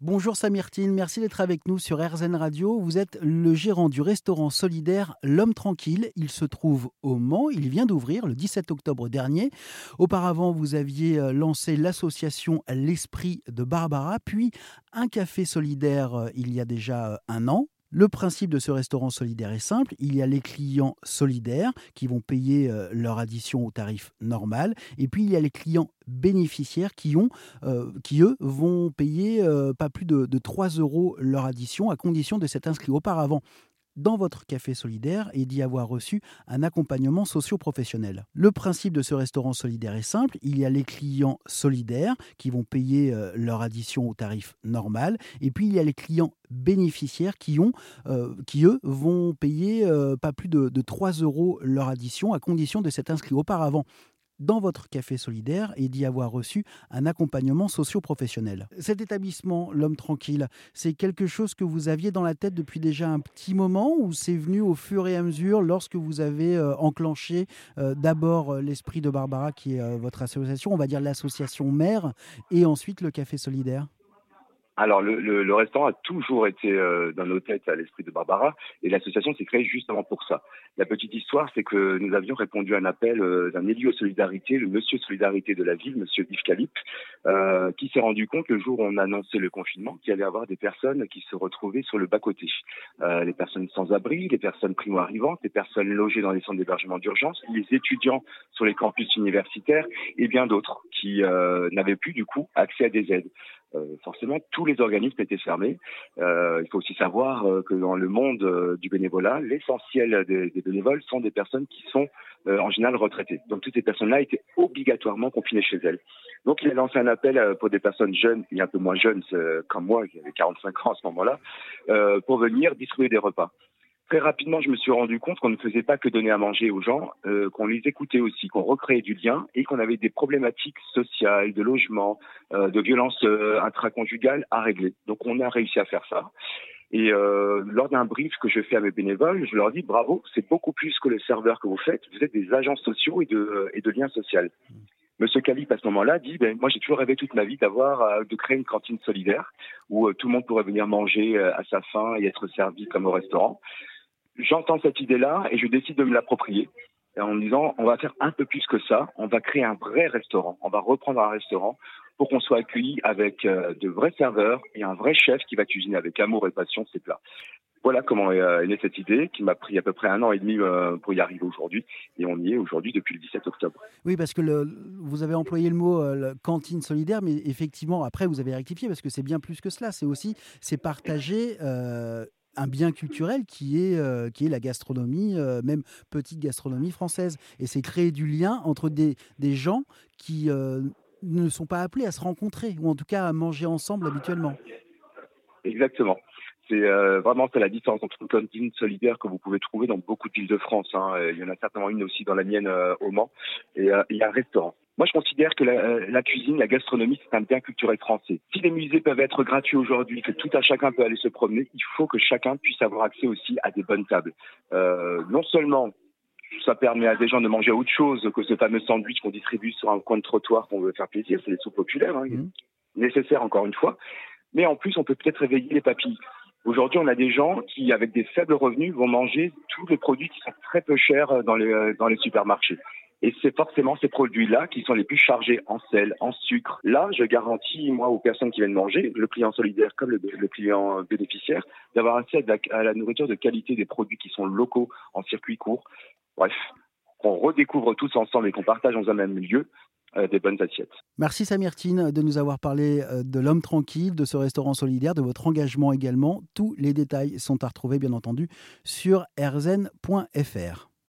Bonjour Samirtine, merci d'être avec nous sur RZN Radio. Vous êtes le gérant du restaurant solidaire L'Homme Tranquille. Il se trouve au Mans. Il vient d'ouvrir le 17 octobre dernier. Auparavant, vous aviez euh, lancé l'association L'Esprit de Barbara, puis un café solidaire euh, il y a déjà euh, un an. Le principe de ce restaurant solidaire est simple. Il y a les clients solidaires qui vont payer euh, leur addition au tarif normal. Et puis il y a les clients bénéficiaires qui, euh, eux, vont payer euh, pas plus de, de 3 euros leur addition à condition de s'être inscrit auparavant dans votre café solidaire et d'y avoir reçu un accompagnement socio-professionnel. Le principe de ce restaurant solidaire est simple. Il y a les clients solidaires qui vont payer euh, leur addition au tarif normal. Et puis il y a les clients bénéficiaires qui, ont, euh, qui eux, vont payer euh, pas plus de, de 3 euros leur addition à condition de s'être inscrit auparavant dans votre café solidaire et d'y avoir reçu un accompagnement socio-professionnel. Cet établissement, l'homme tranquille, c'est quelque chose que vous aviez dans la tête depuis déjà un petit moment ou c'est venu au fur et à mesure lorsque vous avez euh, enclenché euh, d'abord euh, l'esprit de Barbara qui est votre association, on va dire l'association mère, et ensuite le café solidaire? Alors, le, le, le, restaurant a toujours été euh, dans nos têtes à l'esprit de Barbara et l'association s'est créée justement pour ça. La petite histoire, c'est que nous avions répondu à un appel euh, d'un élu Solidarité, le monsieur Solidarité de la ville, monsieur Yves Calip, euh, qui s'est rendu compte le jour où on a annoncé le confinement qu'il allait y avoir des personnes qui se retrouvaient sur le bas-côté. Euh, les personnes sans abri, les personnes primo-arrivantes, les personnes logées dans les centres d'hébergement d'urgence, les étudiants sur les campus universitaires et bien d'autres qui euh, n'avaient plus du coup accès à des aides. Euh, forcément, tous les organismes étaient fermés. Euh, il faut aussi savoir euh, que dans le monde euh, du bénévolat, l'essentiel des, des, bénévoles sont des personnes qui sont euh, en général retraitées. Donc toutes ces personnes-là étaient obligatoirement confinées chez elles. Donc il a lancé un appel pour des personnes jeunes et un peu moins jeunes comme moi, qui avait 45 ans à ce moment-là, pour venir distribuer des repas très rapidement, je me suis rendu compte qu'on ne faisait pas que donner à manger aux gens, euh, qu'on les écoutait aussi, qu'on recréait du lien et qu'on avait des problématiques sociales, de logement, euh, de violence euh, intraconjugale à régler. Donc on a réussi à faire ça. Et euh, lors d'un brief que je fais à mes bénévoles, je leur dis bravo, c'est beaucoup plus que le serveur que vous faites. Vous êtes des agents sociaux et de, et de liens sociaux. Monsieur Calip, à ce moment-là, dit ben, Moi, j'ai toujours rêvé toute ma vie d'avoir, euh, de créer une cantine solidaire où euh, tout le monde pourrait venir manger à sa faim et être servi comme au restaurant j'entends cette idée-là et je décide de me l'approprier en me disant on va faire un peu plus que ça, on va créer un vrai restaurant, on va reprendre un restaurant pour qu'on soit accueilli avec euh, de vrais serveurs et un vrai chef qui va cuisiner avec amour et passion ses plats. Voilà comment est, euh, née cette idée qui m'a pris à peu près un an et demi euh, pour y arriver aujourd'hui et on y est aujourd'hui depuis le 17 octobre. Oui, parce que vous avez employé le mot cantine solidaire, mais effectivement après vous avez rectifié parce que c'est bien plus que cela. C'est aussi c'est partager un bien culturel qui est, euh, qui est la gastronomie, euh, même petite gastronomie française. Et c'est créer du lien entre des, des gens qui euh, ne sont pas appelés à se rencontrer, ou en tout cas à manger ensemble habituellement. Exactement. C'est vraiment la différence entre une cantine solidaire que vous pouvez trouver dans beaucoup de villes de France. Hein. Il y en a certainement une aussi dans la mienne au Mans. Et il y a un restaurant. Moi, je considère que la, euh, la cuisine, la gastronomie, c'est un bien culturel français. Si les musées peuvent être gratuits aujourd'hui, que tout à chacun peut aller se promener, il faut que chacun puisse avoir accès aussi à des bonnes tables. Euh, non seulement ça permet à des gens de manger autre chose que ce fameux sandwich qu'on distribue sur un coin de trottoir qu'on veut faire plaisir, c'est les soupes populaires, hein, mmh. nécessaires encore une fois. Mais en plus, on peut peut-être réveiller les papilles. Aujourd'hui, on a des gens qui, avec des faibles revenus, vont manger tous les produits qui sont très peu chers dans les, dans les supermarchés. Et c'est forcément ces produits-là qui sont les plus chargés en sel, en sucre. Là, je garantis, moi, aux personnes qui viennent manger, le client solidaire comme le, client bénéficiaire, d'avoir accès à la, à la nourriture de qualité des produits qui sont locaux, en circuit court. Bref, qu'on redécouvre tous ensemble et qu'on partage dans un même lieu, euh, des bonnes assiettes. Merci Samirtine de nous avoir parlé euh, de l'homme tranquille, de ce restaurant solidaire, de votre engagement également. Tous les détails sont à retrouver bien entendu sur erzen.fr.